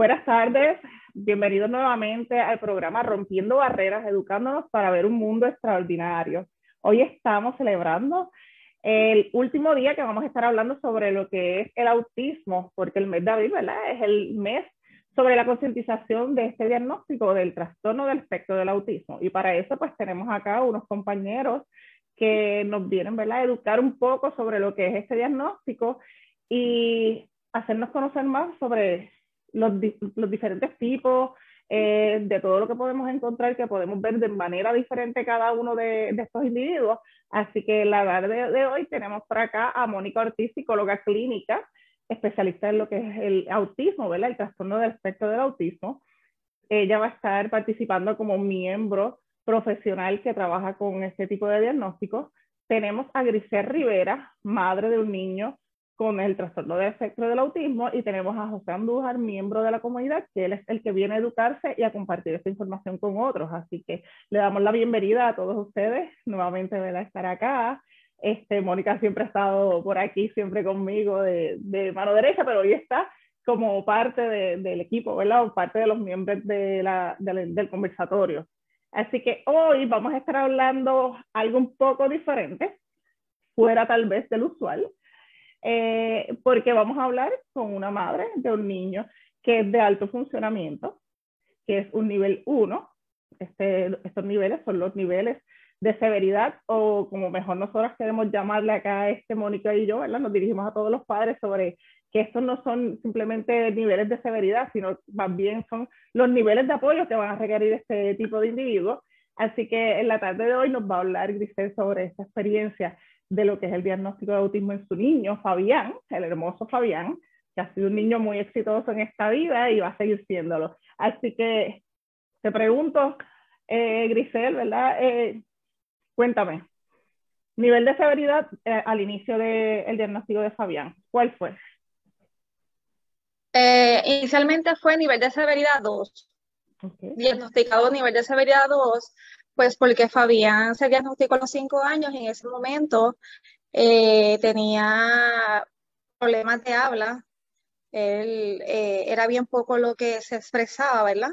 Buenas tardes, bienvenidos nuevamente al programa Rompiendo Barreras, educándonos para ver un mundo extraordinario. Hoy estamos celebrando el último día que vamos a estar hablando sobre lo que es el autismo, porque el mes de abril, ¿verdad? Es el mes sobre la concientización de este diagnóstico del trastorno del espectro del autismo. Y para eso, pues tenemos acá unos compañeros que nos vienen, ¿verdad?, a educar un poco sobre lo que es este diagnóstico y hacernos conocer más sobre los, los diferentes tipos, eh, de todo lo que podemos encontrar, que podemos ver de manera diferente cada uno de, de estos individuos. Así que la tarde de, hoy tenemos por acá a Mónica Ortiz, psicóloga clínica, especialista en lo que es el autismo, ¿verdad? El trastorno del espectro del autismo. Ella va a estar participando como miembro profesional que trabaja con este tipo de diagnósticos. Tenemos a Grisel Rivera, madre de un niño con el trastorno de espectro del autismo y tenemos a José Andújar, miembro de la comunidad, que él es el que viene a educarse y a compartir esta información con otros. Así que le damos la bienvenida a todos ustedes, nuevamente a estar acá. Este, Mónica siempre ha estado por aquí, siempre conmigo de, de mano derecha, pero hoy está como parte de, del equipo, ¿verdad? O parte de los miembros de la, del conversatorio. Así que hoy vamos a estar hablando algo un poco diferente, fuera tal vez del usual, eh, porque vamos a hablar con una madre de un niño que es de alto funcionamiento, que es un nivel 1. Este, estos niveles son los niveles de severidad o como mejor nosotros queremos llamarle acá este Mónica y yo, ¿verdad? Nos dirigimos a todos los padres sobre que estos no son simplemente niveles de severidad, sino más bien son los niveles de apoyo que van a requerir este tipo de individuos. Así que en la tarde de hoy nos va a hablar Grisel sobre esta experiencia de lo que es el diagnóstico de autismo en su niño, Fabián, el hermoso Fabián, que ha sido un niño muy exitoso en esta vida y va a seguir siéndolo. Así que te pregunto, eh, Grisel, ¿verdad? Eh, cuéntame, nivel de severidad eh, al inicio del diagnóstico de Fabián, ¿cuál fue? inicialmente fue nivel de severidad 2. Diagnosticado nivel de severidad 2, pues porque Fabián se diagnosticó a los cinco años y en ese momento eh, tenía problemas de habla. Él eh, era bien poco lo que se expresaba, ¿verdad?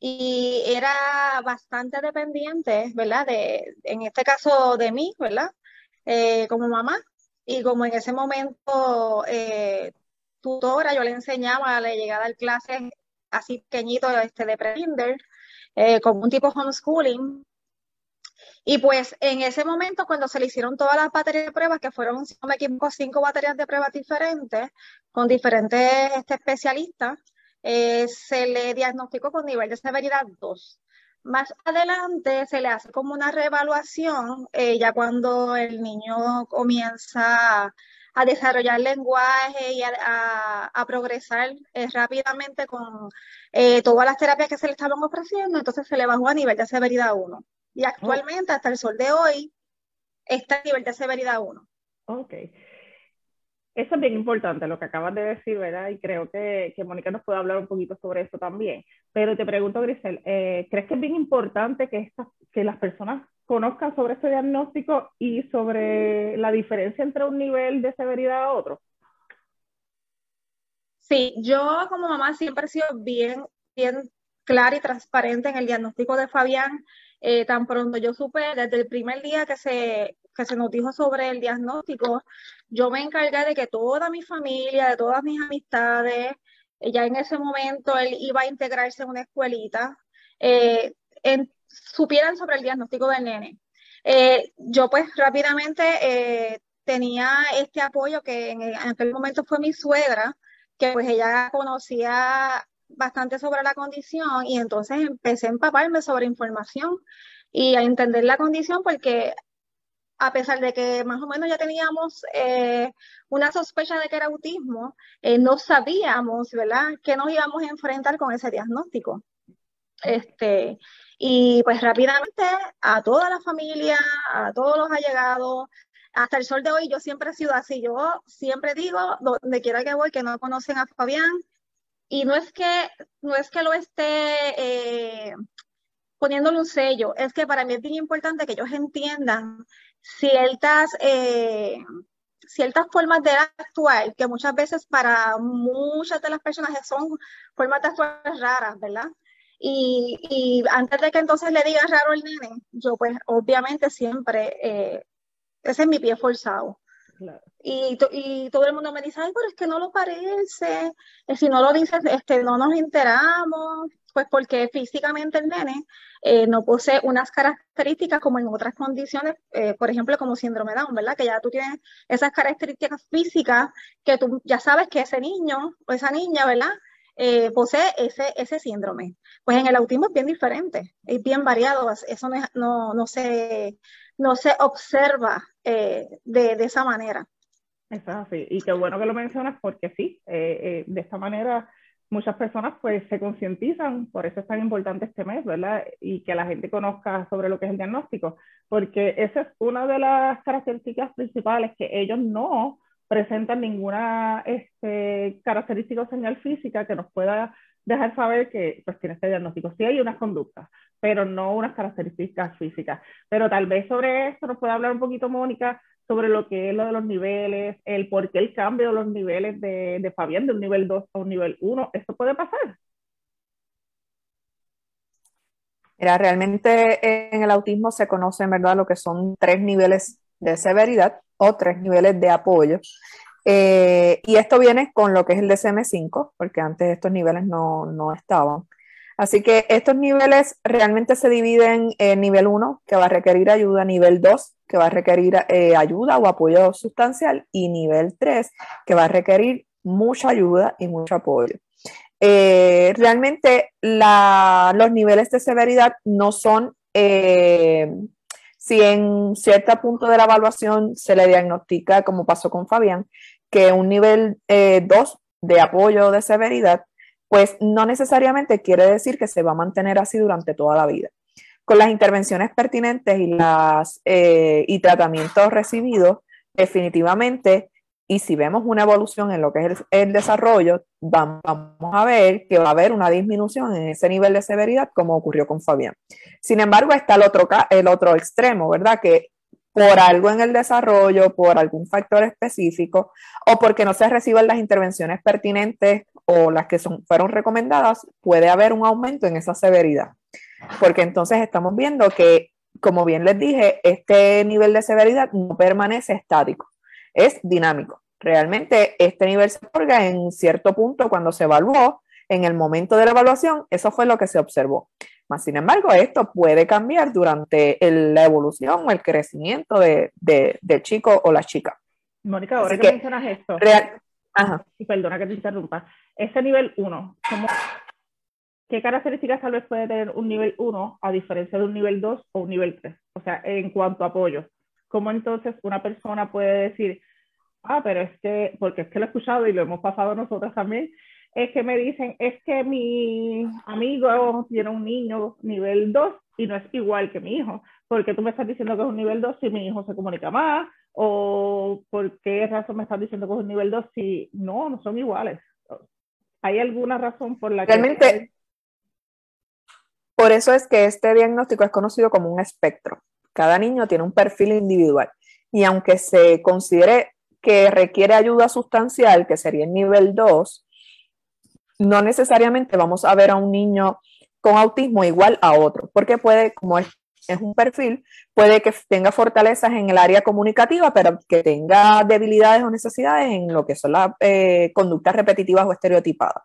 Y era bastante dependiente, ¿verdad? De, en este caso de mí, ¿verdad? Eh, como mamá. Y como en ese momento tutora, yo le enseñaba, le llegaba a dar clases así pequeñito este, de pre-kinder, como un tipo homeschooling, y pues en ese momento, cuando se le hicieron todas las baterías de pruebas, que fueron, si no me equivoco, cinco baterías de pruebas diferentes, con diferentes este, especialistas, eh, se le diagnosticó con nivel de severidad 2. Más adelante se le hace como una reevaluación, eh, ya cuando el niño comienza a desarrollar lenguaje y a, progresar eh, rápidamente con todas las terapias que se le estaban ofreciendo, entonces se le bajó a nivel de severidad 1. Y actualmente, hasta el sol de hoy, está en nivel de severidad 1. Ok. Eso es bien importante lo que acabas de decir, ¿verdad? Y creo que, que Mónica nos puede hablar un poquito sobre eso también. Pero te pregunto, Grisel, eh, ¿crees que es bien importante que, estas, que las personas conozcan sobre este diagnóstico y sobre la diferencia entre un nivel de severidad a otro? Sí, yo como mamá siempre he sido bien, bien clara y transparente en el diagnóstico de Fabián. Eh, tan pronto yo supe, desde el primer día que se, que se nos dijo sobre el diagnóstico, yo me encargué de que toda mi familia, de todas mis amistades, eh, ya en ese momento él iba a integrarse en una escuelita, eh, supieran sobre el diagnóstico del nene. yo pues rápidamente tenía este apoyo que en, en, aquel momento fue mi suegra, que pues ella conocía bastante sobre la condición y entonces empecé a empaparme sobre información y a entender la condición porque a pesar de que más o menos ya teníamos eh, una sospecha de que era autismo, eh, no sabíamos, ¿verdad?, que nos íbamos a enfrentar con ese diagnóstico. Este, y pues rápidamente a toda la familia, a todos los allegados, hasta el sol de hoy yo siempre he sido así. Yo siempre digo, donde quiera que voy, que no conocen a Fabián. Y no es que, no es que lo esté eh, poniéndole un sello, es que para mí es bien importante que ellos entiendan ciertas, eh, ciertas formas de actuar, que muchas veces para muchas de las personas son formas de actuar raras, ¿verdad? Y, antes de que entonces le diga raro al nene, yo pues obviamente siempre, eh, ese es mi pie forzado. Y, y, todo el mundo me dice, ay, pero es que no lo parece, eh, si no lo dices, este, no nos enteramos, pues porque físicamente el nene eh, no posee unas características como en otras condiciones, eh, por ejemplo, como síndrome Down, ¿verdad? Que ya tú tienes esas características físicas que tú ya sabes que ese niño o esa niña, ¿verdad? Posee ese, ese síndrome. Pues en el autismo es bien diferente, es bien variado, eso no, no, se, no se observa de, de, esa manera. Eso es y qué bueno que lo mencionas porque sí, de esta manera muchas personas pues se concientizan, por eso es tan importante este mes, ¿verdad? Y que la gente conozca sobre lo que es el diagnóstico, porque esa es una de las características principales, que ellos no presentan ninguna este, característica o señal física que nos pueda dejar saber que pues tiene este diagnóstico. Sí hay unas conductas, pero no unas características físicas. Pero tal vez sobre esto nos puede hablar un poquito Mónica sobre lo que es lo de los niveles, el por qué el cambio de los niveles de, de Fabián de un nivel 2 a un nivel 1. ¿Esto puede pasar? Mira, realmente en el autismo se conocen, ¿verdad?, lo que son tres niveles de severidad o tres niveles de apoyo. Eh, y esto viene con lo que es el DSM-5, porque antes estos niveles no, no estaban. Así que estos niveles realmente se dividen en nivel 1, que va a requerir ayuda, nivel 2, que va a requerir eh, ayuda o apoyo sustancial, y nivel 3, que va a requerir mucha ayuda y mucho apoyo. Eh, realmente los niveles de severidad no son, si en cierto punto de la evaluación se le diagnostica, como pasó con Fabián, que un nivel 2 de apoyo de severidad pues no necesariamente quiere decir que se va a mantener así durante toda la vida. Con las intervenciones pertinentes y, las, eh, y tratamientos recibidos, definitivamente, y si vemos una evolución en lo que es el, desarrollo, vamos, a ver que va a haber una disminución en ese nivel de severidad, como ocurrió con Fabián. Sin embargo, está el otro, el otro extremo, ¿verdad? Que por algo en el desarrollo, por algún factor específico, o porque no se reciben las intervenciones pertinentes o las que fueron recomendadas, puede haber un aumento en esa severidad. Porque entonces estamos viendo que, como bien les dije, este nivel de severidad no permanece estático, es dinámico. Realmente este nivel se otorga en cierto punto cuando se evaluó, en el momento de la evaluación, eso fue lo que se observó. Más sin embargo, esto puede cambiar durante la evolución o el crecimiento de, del chico o la chica. Mónica, ahora que, mencionas esto, real, Ajá. y perdona que te interrumpa, ese nivel 1, ¿qué características tal vez puede tener un nivel 1 a diferencia de un nivel 2 o un nivel 3? O sea, en cuanto a apoyo, ¿cómo entonces una persona puede decir, ah, pero es que, porque es que lo he escuchado y lo hemos pasado nosotros también, es que me dicen, es que mi amigo tiene un niño nivel 2 y no es igual que mi hijo. porque tú me estás diciendo que es un nivel 2 si mi hijo se comunica más? ¿O por qué razón me estás diciendo que es un nivel 2 si no, no son iguales? ¿Hay alguna razón por la que... Realmente, por eso es que este diagnóstico es conocido como un espectro. Cada niño tiene un perfil individual y aunque se considere que requiere ayuda sustancial, que sería el nivel 2, no necesariamente vamos a ver a un niño con autismo igual a otro, porque puede, como es, un perfil, puede que tenga fortalezas en el área comunicativa, pero que tenga debilidades o necesidades en lo que son las eh, conductas repetitivas o estereotipadas.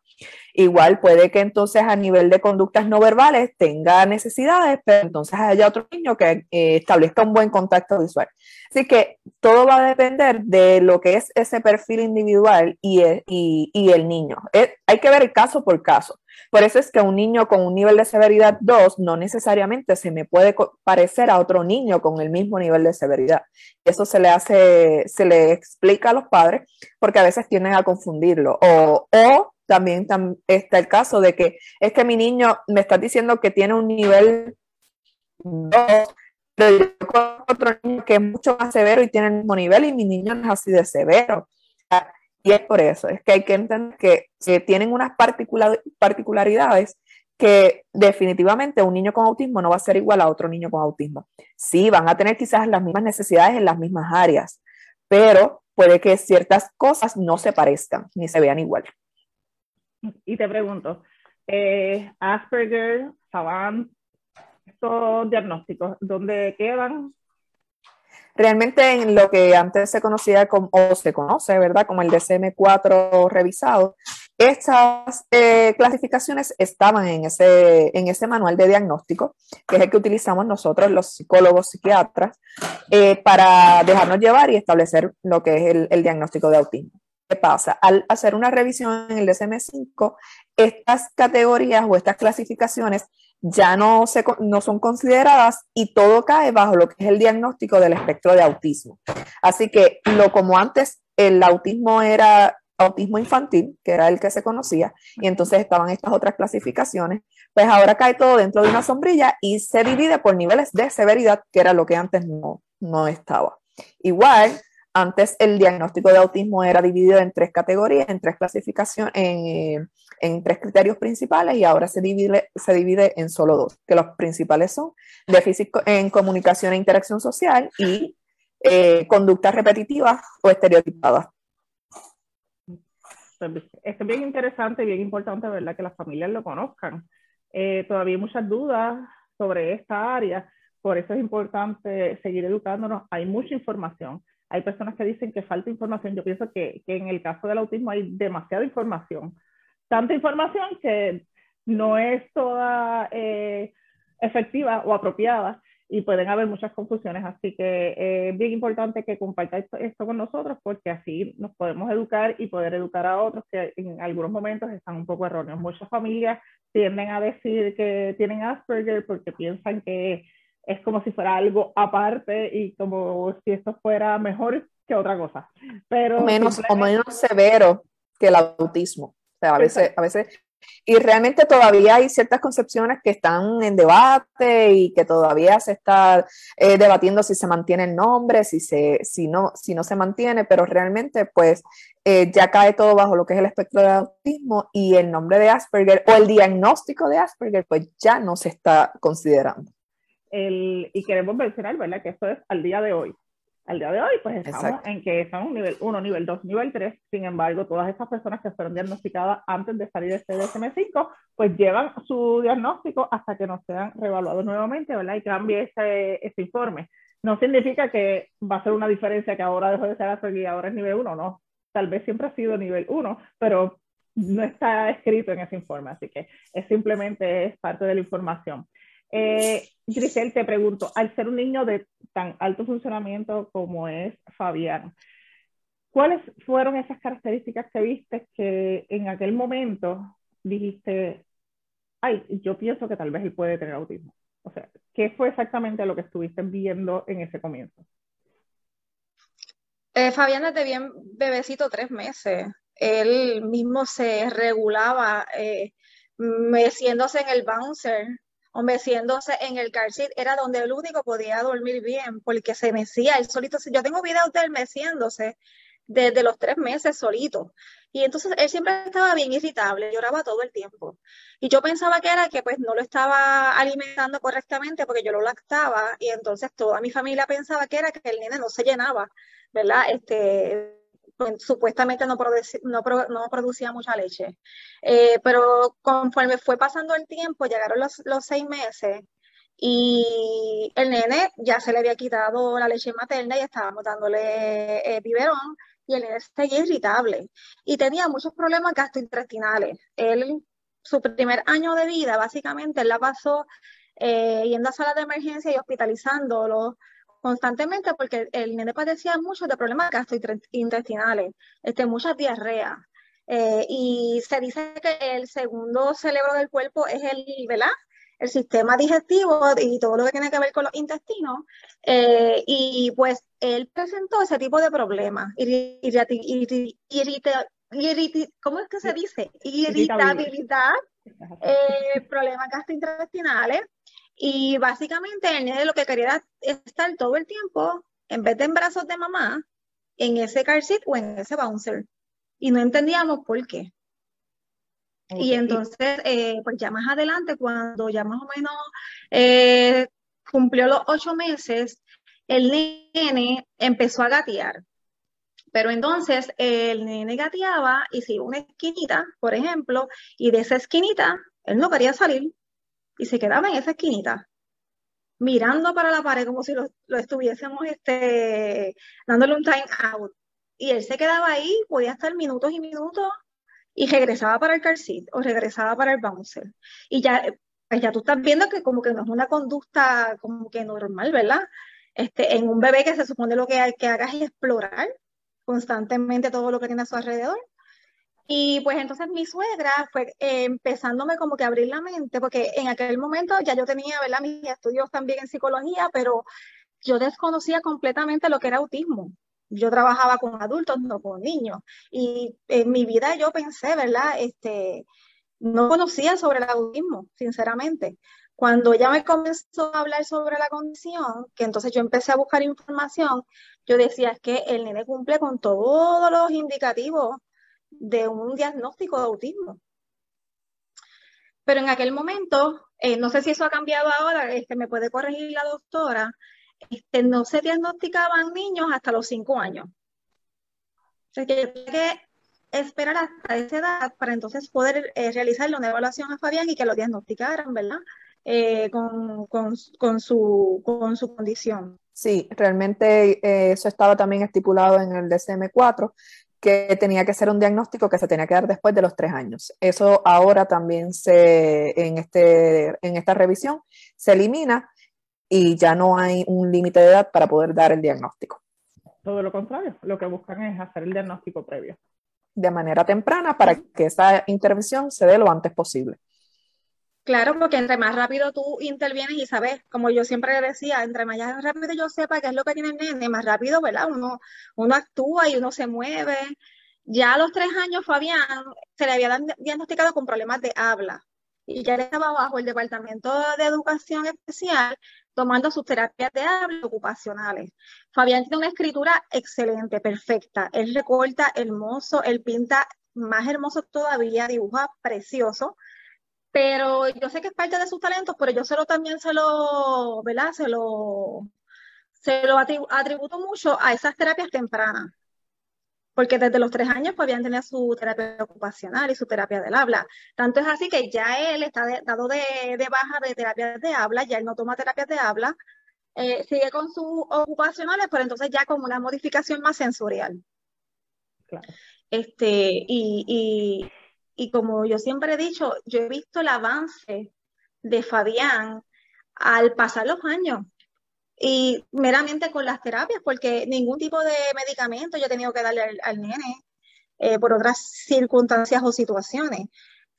Igual puede que entonces a nivel de conductas no verbales tenga necesidades, pero entonces haya otro niño que eh, establezca un buen contacto visual. Así que todo va a depender de lo que es ese perfil individual y el, y, el niño. hay que ver el caso por caso. Por eso es que un niño con un nivel de severidad 2 no necesariamente se me puede parecer a otro niño con el mismo nivel de severidad. Eso se le hace, se le explica a los padres porque a veces tienden a confundirlo. O, o también está el caso de que es que mi niño me está diciendo que tiene un nivel 2, pero yo otro niño que es mucho más severo y tiene el mismo nivel y mi niño es así de severo. Y es por eso, es que hay que entender que, tienen unas particularidades que definitivamente un niño con autismo no va a ser igual a otro niño con autismo. Sí, van a tener quizás las mismas necesidades en las mismas áreas, pero puede que ciertas cosas no se parezcan ni se vean igual. Y te pregunto, eh, Asperger, Savant, estos diagnósticos, ¿dónde quedan? Realmente en lo que antes se conocía como, o se conoce, ¿verdad? Como el DCM4 revisado, estas eh, clasificaciones estaban en ese, en ese manual de diagnóstico, que es el que utilizamos nosotros, los psicólogos psiquiatras, eh, para dejarnos llevar y establecer lo que es el, el diagnóstico de autismo. ¿Qué pasa? Al hacer una revisión en el DCM5, estas categorías o estas clasificaciones ya no, se, no son consideradas y todo cae bajo lo que es el diagnóstico del espectro de autismo. Así que lo como antes el autismo era autismo infantil, que era el que se conocía, y entonces estaban estas otras clasificaciones, pues ahora cae todo dentro de una sombrilla y se divide por niveles de severidad, que era lo que antes no, no estaba. Igual, antes el diagnóstico de autismo era dividido en tres categorías, en tres clasificaciones, en, en, tres criterios principales y ahora se divide, se divide en solo dos, que los principales son déficit en comunicación e interacción social y eh, conductas repetitivas o estereotipadas. Es bien interesante y bien importante, ¿verdad?, que las familias lo conozcan. Eh, todavía hay muchas dudas sobre esta área, por eso es importante seguir educándonos. Hay mucha información hay personas que dicen que falta información. Yo pienso que, que en el caso del autismo hay demasiada información. Tanta información que no es toda eh, efectiva o apropiada y pueden haber muchas confusiones. Así que es bien importante que compartáis esto, con nosotros porque así nos podemos educar y poder educar a otros que en algunos momentos están un poco erróneos. Muchas familias tienden a decir que tienen Asperger porque piensan que es como si fuera algo aparte y como si esto fuera mejor que otra cosa. Pero menos, o menos severo que el autismo. O sea, a veces, a veces, y realmente todavía hay ciertas concepciones que están en debate y que todavía se está eh, debatiendo si se mantiene el nombre, si, se, si, no, si no se mantiene, pero realmente pues eh, ya cae todo bajo lo que es el espectro de autismo y el nombre de Asperger o el diagnóstico de Asperger pues ya no se está considerando y queremos mencionar, ¿verdad? Que esto es al día de hoy. Al día de hoy, pues estamos en que estamos nivel 1, nivel 2, nivel 3. Sin embargo, todas esas personas que fueron diagnosticadas antes de salir de este DSM-5, pues llevan su diagnóstico hasta que no sean reevaluados nuevamente, ¿verdad? Y cambie ese, ese informe. No significa que va a ser una diferencia que ahora dejó de ser Asperger y ahora es nivel 1, no. Tal vez siempre ha sido nivel 1, pero no está escrito en ese informe, así que es simplemente es parte de la información. Eh, Grisel, te pregunto, al ser un niño de tan alto funcionamiento como es Fabián, ¿cuáles fueron esas características que viste que en aquel momento dijiste, ay, yo pienso que tal vez él puede tener autismo? O sea, ¿qué fue exactamente lo que estuviste viendo en ese comienzo? Eh, Fabián desde bien bebecito, tres meses. Él mismo se regulaba eh, meciéndose en el bouncer o meciéndose en el car era donde el único podía dormir bien, porque se mecía él solito. Yo tengo videos de él meciéndose desde los tres meses solito. Y entonces él siempre estaba bien irritable, lloraba todo el tiempo. Y yo pensaba que era que pues no lo estaba alimentando correctamente porque yo lo lactaba y entonces toda mi familia pensaba que era que el nene no se llenaba, ¿verdad? Este, pues, supuestamente no, producía mucha leche. Eh, pero conforme fue pasando el tiempo, llegaron los, seis meses y el nene ya se le había quitado la leche materna y estábamos dándole eh, biberón y el nene seguía irritable y tenía muchos problemas gastrointestinales. Él, su primer año de vida, básicamente, él la pasó eh, yendo a salas de emergencia y hospitalizándolo constantemente porque el nene padecía mucho de problemas gastrointestinales, este, muchas diarreas. Eh, y se dice que el segundo cerebro del cuerpo es el, ¿verdad? El sistema digestivo y todo lo que tiene que ver con los intestinos. Eh, y pues él presentó ese tipo de problemas. ¿Cómo es que se dice? Irritabilidad, eh, problemas gastrointestinales. Y básicamente el nene lo que quería era estar todo el tiempo, en vez de en brazos de mamá, en ese car seat o en ese bouncer. Y no entendíamos por qué. Y entonces, eh, pues ya más adelante, cuando ya más o menos eh, cumplió los ocho meses, el nene empezó a gatear. Pero entonces el nene gateaba y se iba a una esquinita, por ejemplo, y de esa esquinita él no quería salir y se quedaba en esa esquinita, mirando para la pared como si lo, estuviésemos este, dándole un time out. Y él se quedaba ahí, podía estar minutos y minutos y regresaba para el car seat o regresaba para el bouncer. Y ya, pues ya tú estás viendo que como que no es una conducta como que normal, ¿verdad? Este, en un bebé que se supone lo que que hagas es explorar constantemente todo lo que tiene a su alrededor. Y pues entonces mi suegra fue eh, empezándome como que a abrir la mente, porque en aquel momento ya yo tenía, ¿verdad? Mis estudios también en psicología, pero yo desconocía completamente lo que era autismo. Yo trabajaba con adultos, no con niños. Y en mi vida yo pensé, ¿verdad? Este, no conocía sobre el autismo, sinceramente. Cuando ella me comenzó a hablar sobre la condición, que entonces yo empecé a buscar información, yo decía es que el nene cumple con todos los indicativos de un diagnóstico de autismo. Pero en aquel momento, eh, no sé si eso ha cambiado ahora, este, me puede corregir la doctora, este, no se diagnosticaban niños hasta los cinco años. O sea, que que esperar hasta esa edad para entonces poder eh, realizarle una evaluación a Fabián y que lo diagnosticaran, ¿verdad? Eh, con, con, con, su, con su condición. Sí, realmente eso estaba también estipulado en el DCM4, que tenía que ser un diagnóstico que se tenía que dar después de los tres años. Eso ahora también se, en, este, en esta revisión se elimina y ya no hay un límite de edad para poder dar el diagnóstico. Todo lo contrario, lo que buscan es hacer el diagnóstico previo. De manera temprana para que esa intervención se dé lo antes posible. Claro, porque entre más rápido tú intervienes y sabes, como yo siempre decía, entre más rápido yo sepa qué es lo que tiene el nene, más rápido, ¿verdad? Uno, uno actúa y uno se mueve. Ya a los tres años, Fabián se le había diagnosticado con problemas de habla y ya estaba bajo el Departamento de Educación Especial tomando sus terapias de habla ocupacionales. Fabián tiene una escritura excelente, perfecta. Él recorta hermoso, él pinta más hermoso todavía, dibuja precioso pero yo sé que es parte de sus talentos, pero yo se lo también se lo, ¿verdad? Se lo, se lo atributo mucho a esas terapias tempranas. Porque desde los tres años pues, habían tenido su terapia ocupacional y su terapia del habla. Tanto es así que ya él está dado de, baja de terapias de habla, ya él no toma terapias de habla, eh, sigue con sus ocupacionales, pero entonces ya con una modificación más sensorial. Claro. Este, y, y como yo siempre he dicho, yo he visto el avance de Fabián al pasar los años y meramente con las terapias, porque ningún tipo de medicamento yo he tenido que darle al, nene eh, por otras circunstancias o situaciones.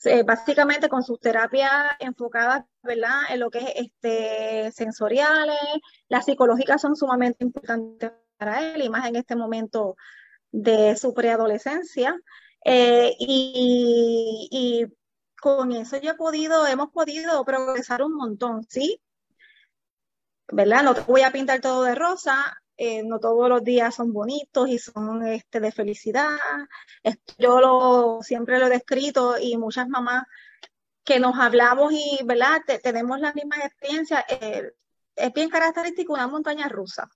Eh, básicamente con sus terapias enfocadas ¿verdad? en lo que es este, sensoriales, las psicológicas son sumamente importantes para él, y más en este momento de su preadolescencia. Eh, y, con eso yo he podido, hemos podido progresar un montón, ¿sí? ¿Verdad? No te voy a pintar todo de rosa, eh, no todos los días son bonitos y son este, de felicidad. yo lo, siempre lo he descrito y muchas mamás que nos hablamos y, ¿verdad? tenemos las mismas experiencias. Eh, es bien característico una montaña rusa.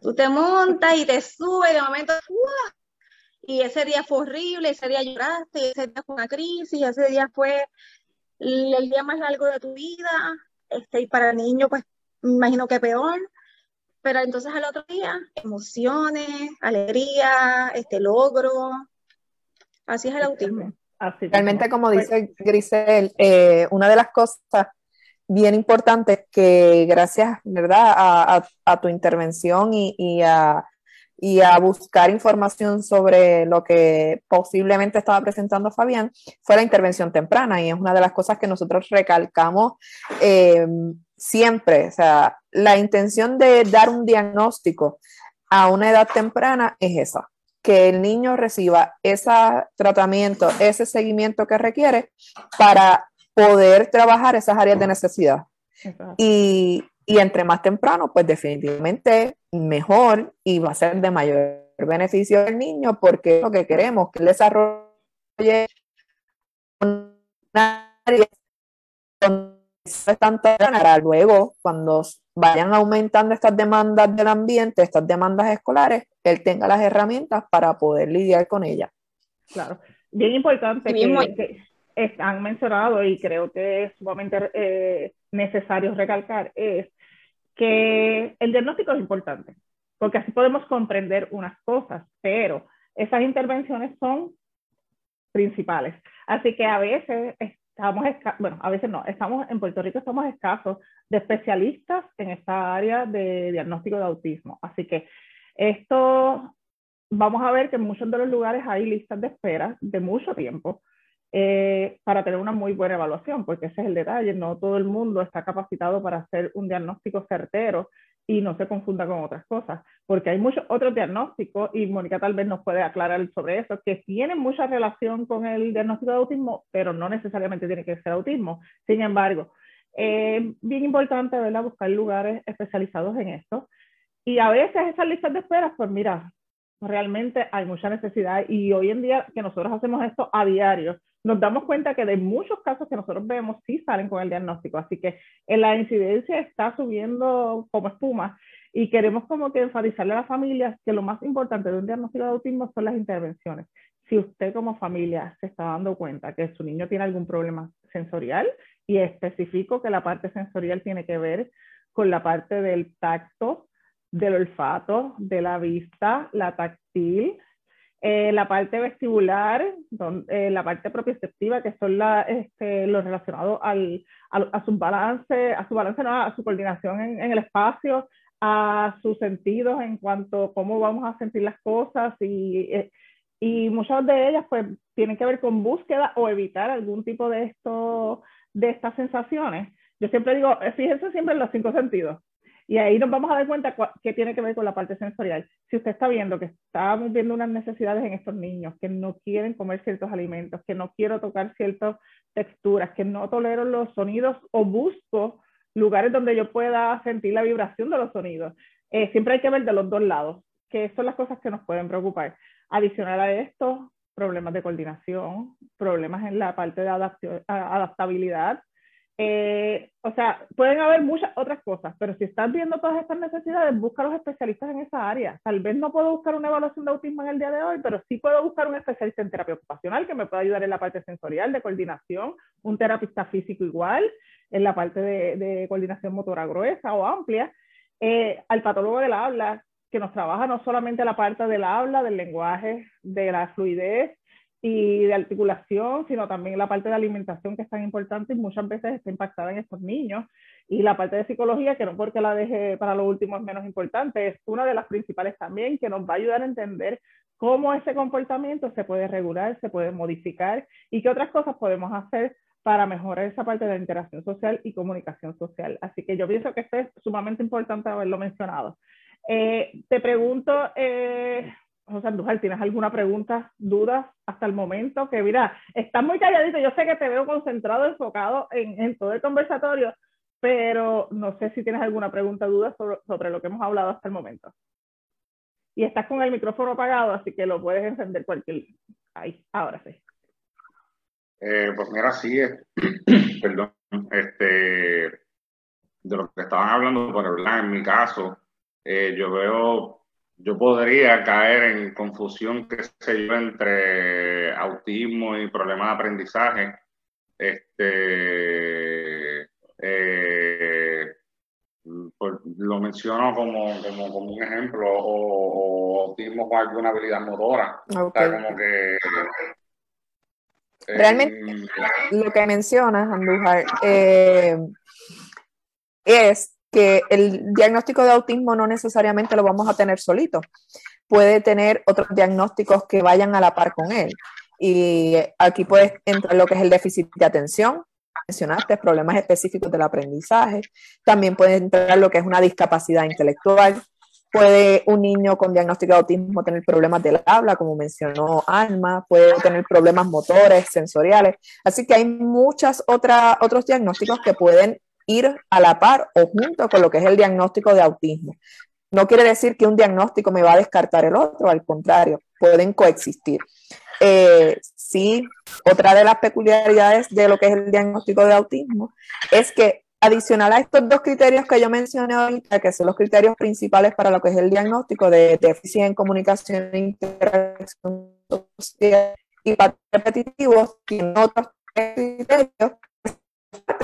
Tú te montas y te subes y de momento, y ese día fue horrible, ese día lloraste, ese día fue una crisis, ese día fue el, día más largo de tu vida, este, y para el niño, pues, me imagino que peor, pero entonces al otro día, emociones, alegría, este logro, así es el autismo. Realmente, como dice Grisel, eh, una de las cosas bien importantes que gracias, ¿verdad?, a, tu intervención y, a y a buscar información sobre lo que posiblemente estaba presentando Fabián, fue la intervención temprana y es una de las cosas que nosotros recalcamos eh, siempre. O sea, la intención de dar un diagnóstico a una edad temprana es esa, que el niño reciba ese tratamiento, ese seguimiento que requiere para poder trabajar esas áreas de necesidad. Y, y, entre más temprano, pues definitivamente mejor y va a ser de mayor beneficio al niño porque lo que queremos que él desarrolle una área tanto para luego cuando vayan aumentando estas demandas del ambiente, estas demandas escolares, él tenga las herramientas para poder lidiar con ellas. Claro, bien importante que, han mencionado y creo que es sumamente eh, necesario recalcar es que el diagnóstico es importante, porque así podemos comprender unas cosas, pero esas intervenciones son principales. Así que a veces estamos, bueno, a veces no, estamos en Puerto Rico estamos escasos de especialistas en esta área de diagnóstico de autismo. Así que esto, vamos a ver que en muchos de los lugares hay listas de espera de mucho tiempo eh, para tener una muy buena evaluación, porque ese es el detalle, no todo el mundo está capacitado para hacer un diagnóstico certero y no se confunda con otras cosas, porque hay muchos otros diagnósticos, y Mónica tal vez nos puede aclarar sobre eso, que tienen mucha relación con el diagnóstico de autismo, pero no necesariamente tiene que ser autismo. Sin embargo, eh, bien importante ¿verdad? buscar lugares especializados en esto. Y a veces esas listas de espera, pues mira, realmente hay mucha necesidad y hoy en día que nosotros hacemos esto a diario, nos damos cuenta que de muchos casos que nosotros vemos sí salen con el diagnóstico, así que en la incidencia está subiendo como espuma y queremos como que enfatizarle a las familias que lo más importante de un diagnóstico de autismo son las intervenciones. Si usted como familia se está dando cuenta que su niño tiene algún problema sensorial y especifico que la parte sensorial tiene que ver con la parte del tacto, del olfato, de la vista, la táctil, eh, la parte vestibular, eh, la parte propioceptiva, que son la, este, a, su balance, a su balance, no, a coordinación en, el espacio, a sus sentidos en cuanto a cómo vamos a sentir las cosas y, eh, muchas de ellas pues tienen que ver con búsqueda o evitar algún tipo de estas sensaciones. Yo siempre digo, fíjense siempre en los cinco sentidos. Y ahí nos vamos a dar cuenta qué tiene que ver con la parte sensorial. Si usted está viendo que estamos viendo unas necesidades en estos niños, que no quieren comer ciertos alimentos, que no quiero tocar ciertas texturas, que no tolero los sonidos o busco lugares donde yo pueda sentir la vibración de los sonidos. Eh, siempre hay que ver de los dos lados, que son las cosas que nos pueden preocupar. Adicional a esto, problemas de coordinación, problemas en la parte de adaptabilidad, eh, o sea, pueden haber muchas otras cosas, pero si estás viendo todas estas necesidades, busca a los especialistas en esa área. Tal vez no puedo buscar una evaluación de autismo en el día de hoy, pero sí puedo buscar un especialista en terapia ocupacional que me pueda ayudar en la parte sensorial, de coordinación, un terapista físico igual, en la parte de, coordinación motora gruesa o amplia, eh, al patólogo del habla, que nos trabaja no solamente la parte del habla, del lenguaje, de la fluidez, y de articulación, sino también la parte de alimentación que es tan importante y muchas veces está impactada en estos niños. Y la parte de psicología, que no porque la deje para lo último es menos importante, es una de las principales también, que nos va a ayudar a entender cómo ese comportamiento se puede regular, se puede modificar y qué otras cosas podemos hacer para mejorar esa parte de interacción social y comunicación social. Así que yo pienso que esto es sumamente importante haberlo mencionado. Eh, te pregunto, eh, José Andújar, ¿tienes alguna pregunta, dudas hasta el momento? Que mira, estás muy calladito, yo sé que te veo concentrado, enfocado en, todo el conversatorio, pero no sé si tienes alguna pregunta, duda sobre, lo que hemos hablado hasta el momento. Y estás con el micrófono apagado, así que lo puedes encender cualquier... Ahí, ahora sí. Eh, pues mira, sí, perdón, este, de lo que estaban hablando, por hablar en mi caso, eh, yo veo yo podría caer en confusión, qué sé yo, entre autismo y problemas de aprendizaje. Este, eh, pues, lo menciono como, como, como, un ejemplo, o, autismo con alguna habilidad motora. como que, Realmente, lo que mencionas, Andújar, eh, es que el diagnóstico de autismo no necesariamente lo vamos a tener solito. puede tener otros diagnósticos que vayan a la par con él. Y aquí puede entrar lo que es el déficit de atención, mencionaste, problemas específicos del aprendizaje. También puede entrar lo que es una discapacidad intelectual. Puede un niño con diagnóstico de autismo tener problemas del habla, como mencionó Alma, puede tener problemas motores, sensoriales. Así que hay muchas otras otros diagnósticos que pueden ir a la par o junto con lo que es el diagnóstico de autismo. No quiere decir que un diagnóstico me va a descartar el otro, al contrario, pueden coexistir. Eh, sí, otra de las peculiaridades de lo que es el diagnóstico de autismo es que adicional a estos dos criterios que yo mencioné ahorita, que son los criterios principales para lo que es el diagnóstico de déficit en comunicación e interacción y repetitivos, tienen otros criterios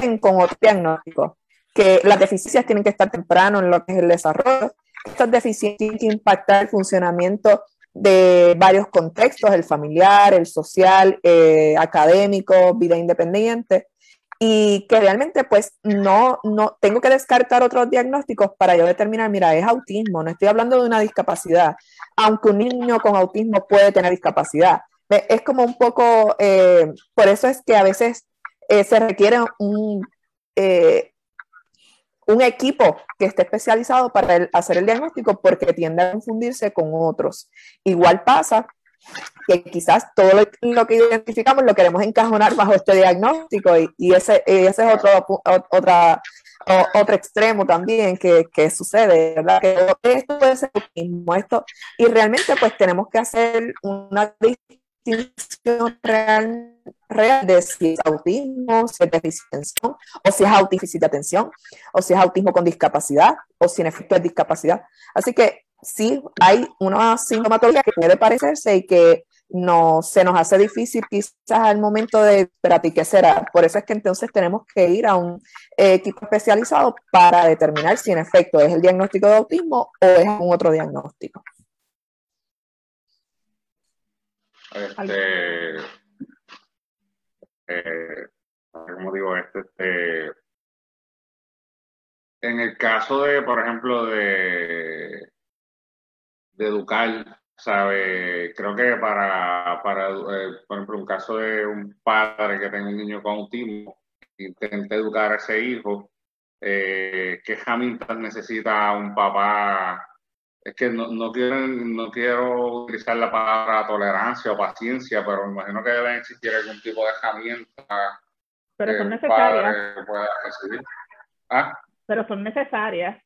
que con otros diagnósticos, que las deficiencias tienen que estar temprano en lo que es el desarrollo, estas deficiencias tienen que impactar el funcionamiento de varios contextos, el familiar, el social, eh, académico, vida independiente, y que realmente pues no, no tengo que descartar otros diagnósticos para yo determinar, mira, es autismo, no estoy hablando de una discapacidad, aunque un niño con autismo puede tener discapacidad. Es como un poco, eh, por eso es que a veces eh, se requiere un, un equipo que esté especializado para hacer el diagnóstico porque tiende a confundirse con otros. Igual pasa que quizás todo lo, que identificamos lo queremos encajonar bajo este diagnóstico y, ese, ese es otro, otra, otro extremo también que, que, sucede, ¿verdad? Que esto ser lo mismo, esto, y realmente pues tenemos que hacer una distinción real, real de si es autismo, si es déficit de atención, o si es autismo de atención, o si es autismo con discapacidad, o si en efecto es discapacidad. Así que sí, hay una sintomatología que puede parecerse y que no, se nos hace difícil quizás al momento de, espérate, ¿qué será? Por eso es que entonces tenemos que ir a un equipo especializado para determinar si en efecto es el diagnóstico de autismo o es un otro diagnóstico. Este, eh, digo, este, este, en el caso de, por ejemplo, de, educar, ¿sabe? Creo que para, para eh, por ejemplo, un caso de un padre que tenga un niño con autismo, intenta educar a ese hijo, eh, ¿qué herramientas necesita un papá es que no, no, quiero, no quiero utilizar la palabra tolerancia o paciencia, pero me imagino que deben existir algún tipo de herramienta. Pero son necesarias. ¿Ah? Pero son necesarias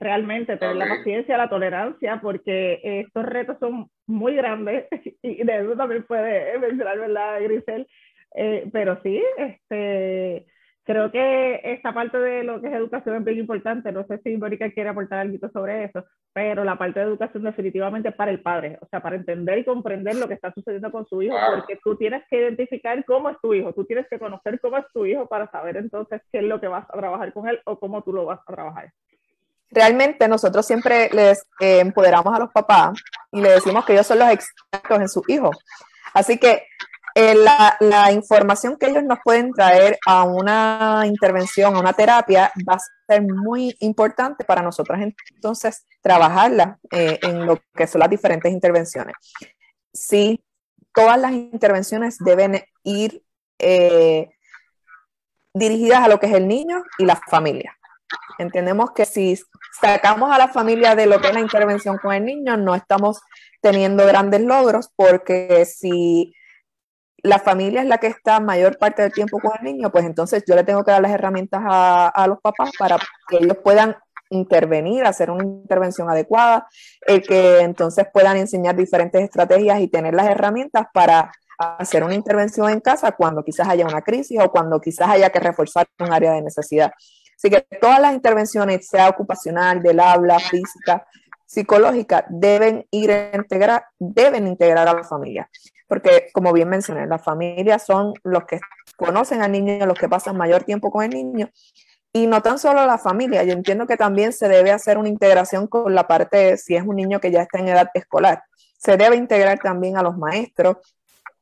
realmente tener la paciencia, la tolerancia, porque estos retos son muy grandes y de eso también puede mencionar, ¿verdad, Grisel? Eh, pero sí, este, creo que esta parte de lo que es educación es bien importante. No sé si Mónica quiere aportar algo sobre eso, pero la parte de educación definitivamente es para el padre, o sea, para entender y comprender lo que está sucediendo con su hijo, porque tú tienes que identificar cómo es tu hijo, tú tienes que conocer cómo es tu hijo para saber entonces qué es lo que vas a trabajar con él o cómo tú lo vas a trabajar. Realmente nosotros siempre les eh, empoderamos a los papás y le decimos que ellos son los expertos en su hijo. Así que eh, la, información que ellos nos pueden traer a una intervención, a una terapia, va a ser muy importante para nosotros entonces trabajarla eh, en lo que son las diferentes intervenciones. Sí, todas las intervenciones deben ir eh, dirigidas a lo que es el niño y la familia. Entendemos que si sacamos a la familia de lo que es la intervención con el niño, no estamos teniendo grandes logros porque si la familia es la que está mayor parte del tiempo con el niño, pues entonces yo le tengo que dar las herramientas a, los papás para que ellos puedan intervenir, hacer una intervención adecuada, el que entonces puedan enseñar diferentes estrategias y tener las herramientas para hacer una intervención en casa cuando quizás haya una crisis o cuando quizás haya que reforzar un área de necesidad. Así que todas las intervenciones, sea ocupacional, del habla, física, psicológica, deben ir integrar, deben integrar a la familia porque como bien mencioné, las familias son los que conocen al niño, los que pasan mayor tiempo con el niño. Y no tan solo la familia, yo entiendo que también se debe hacer una integración con la parte, si es un niño que ya está en edad escolar, se debe integrar también a los maestros,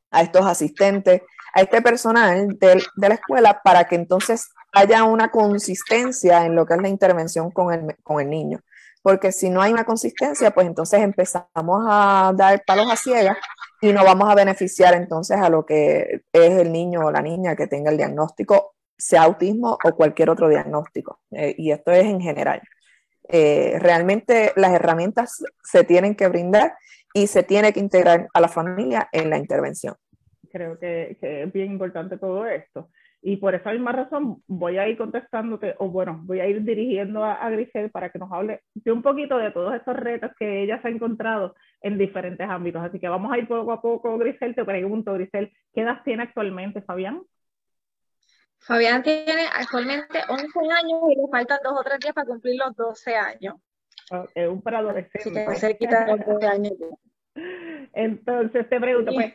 a estos asistentes, a este personal de, de la escuela para que entonces haya una consistencia en lo que es la intervención con el, con el niño. Porque si no hay una consistencia, pues entonces empezamos a dar palos a ciegas y no vamos a beneficiar entonces a lo que es el niño o la niña que tenga el diagnóstico, sea autismo o cualquier otro diagnóstico. Eh, y esto es en general. Eh, realmente las herramientas se tienen que brindar y se tiene que integrar a la familia en la intervención. Creo que, que es bien importante todo esto. Y por esa misma razón voy a ir contestándote, o bueno, voy a ir dirigiendo a, a, Grisel para que nos hable de un poquito de todos estos retos que ella se ha encontrado en diferentes ámbitos. Así que vamos a ir poco a poco, Grisel. Te pregunto, Grisel, ¿qué edad tiene actualmente Fabián? Fabián tiene actualmente 11 años y le faltan dos o tres días para cumplir los 12 años. Oh, es un preadolescente. Sí, cerquita de los 12 años. Entonces te pregunto, pues,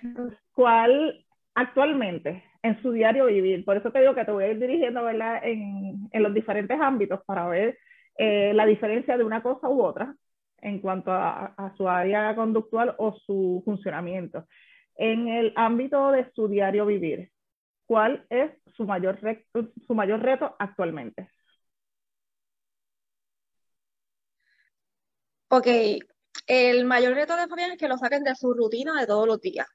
¿cuál actualmente en su diario vivir. Por eso te digo que te voy a ir dirigiendo ¿verdad? En, en los diferentes ámbitos para ver eh, la diferencia de una cosa u otra en cuanto a, su área conductual o su funcionamiento. En el ámbito de su diario vivir, ¿cuál es su mayor, reto, su mayor reto actualmente? Ok, el mayor reto de Fabián es que lo saquen de su rutina de todos los días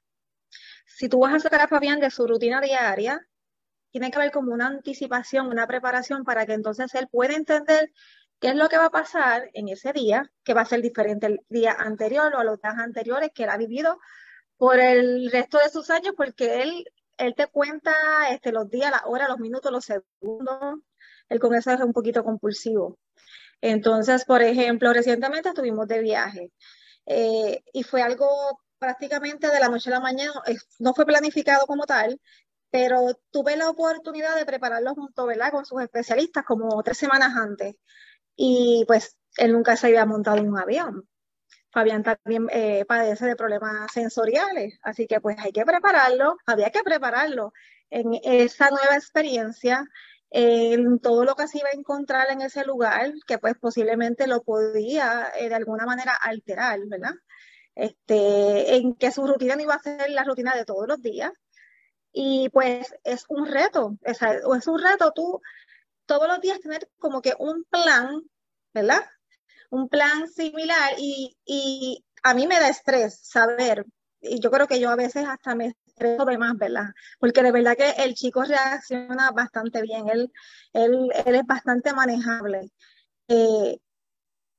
si tú vas a sacar a Fabián de su rutina diaria, tiene que haber como una anticipación, una preparación para que entonces él pueda entender qué es lo que va a pasar en ese día, que va a ser diferente el día anterior o a los días anteriores que él ha vivido por el resto de sus años, porque él, él te cuenta este, los días, las horas, los minutos, los segundos. El con eso es un poquito compulsivo. Entonces, por ejemplo, recientemente estuvimos de viaje eh, y fue algo prácticamente de la noche a la mañana, no fue planificado como tal, pero tuve la oportunidad de prepararlo junto, ¿verdad? Con sus especialistas como tres semanas antes. Y pues él nunca se había montado en un avión. Fabián también eh, padece de problemas sensoriales, así que pues hay que prepararlo, había que prepararlo en esa nueva experiencia, en todo lo que se iba a encontrar en ese lugar, que pues posiblemente lo podía eh, de alguna manera alterar, ¿verdad? Este, en que su rutina no iba a ser la rutina de todos los días. Y pues es un reto, es, es un reto tú todos los días tener como que un plan, ¿verdad? Un plan similar y, y a mí me da estrés saber, y yo creo que yo a veces hasta me estreso de más, ¿verdad? Porque de verdad que el chico reacciona bastante bien, él, él, él es bastante manejable. Eh,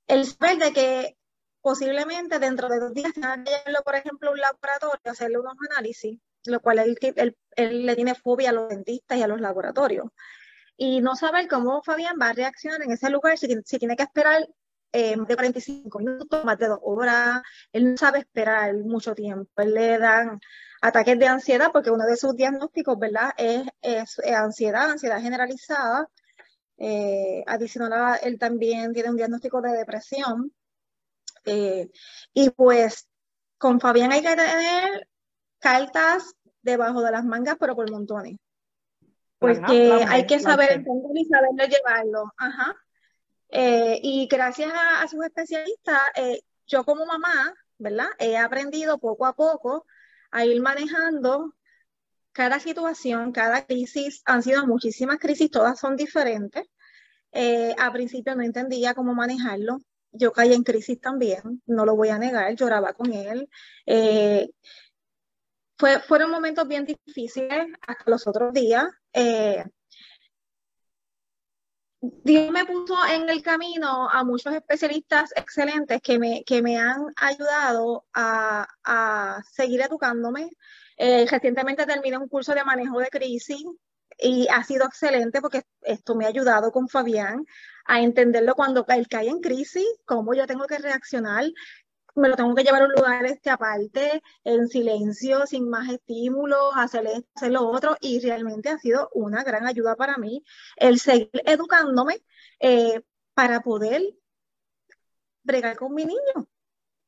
el saber de que posiblemente dentro de dos días tenga que llevarlo, por ejemplo, a un laboratorio, hacerle unos análisis, lo cual él, él, le tiene fobia a los dentistas y a los laboratorios. Y no saber cómo Fabián va a reaccionar en ese lugar, si, si tiene que esperar eh, de 45 minutos, más de dos horas, él no sabe esperar mucho tiempo, él le dan ataques de ansiedad, porque uno de sus diagnósticos, ¿verdad?, es, es, ansiedad, ansiedad generalizada. Eh, adicional, él también tiene un diagnóstico de depresión. Eh, y pues con Fabián hay que tener cartas debajo de las mangas, pero por montones. Porque hay que saber entenderlo y saberlo llevarlo. Ajá. Eh, y gracias a, sus especialistas, eh, yo como mamá, ¿verdad? He aprendido poco a poco a ir manejando cada situación, cada crisis. Han sido muchísimas crisis, todas son diferentes. a principio no entendía cómo manejarlo yo caí en crisis también, no lo voy a negar, lloraba con él. Eh, fue, fueron momentos bien difíciles hasta los otros días. Eh, Dios me puso en el camino a muchos especialistas excelentes que me, que me han ayudado a, a seguir educándome. Eh, recientemente terminé un curso de manejo de crisis y ha sido excelente porque esto me ha ayudado con Fabián a entenderlo cuando él cae en crisis, cómo yo tengo que reaccionar, me lo tengo que llevar a un lugar este aparte, en silencio, sin más estímulos, hacer hacer lo otro, y realmente ha sido una gran ayuda para mí el seguir educándome eh, para poder bregar con mi niño. O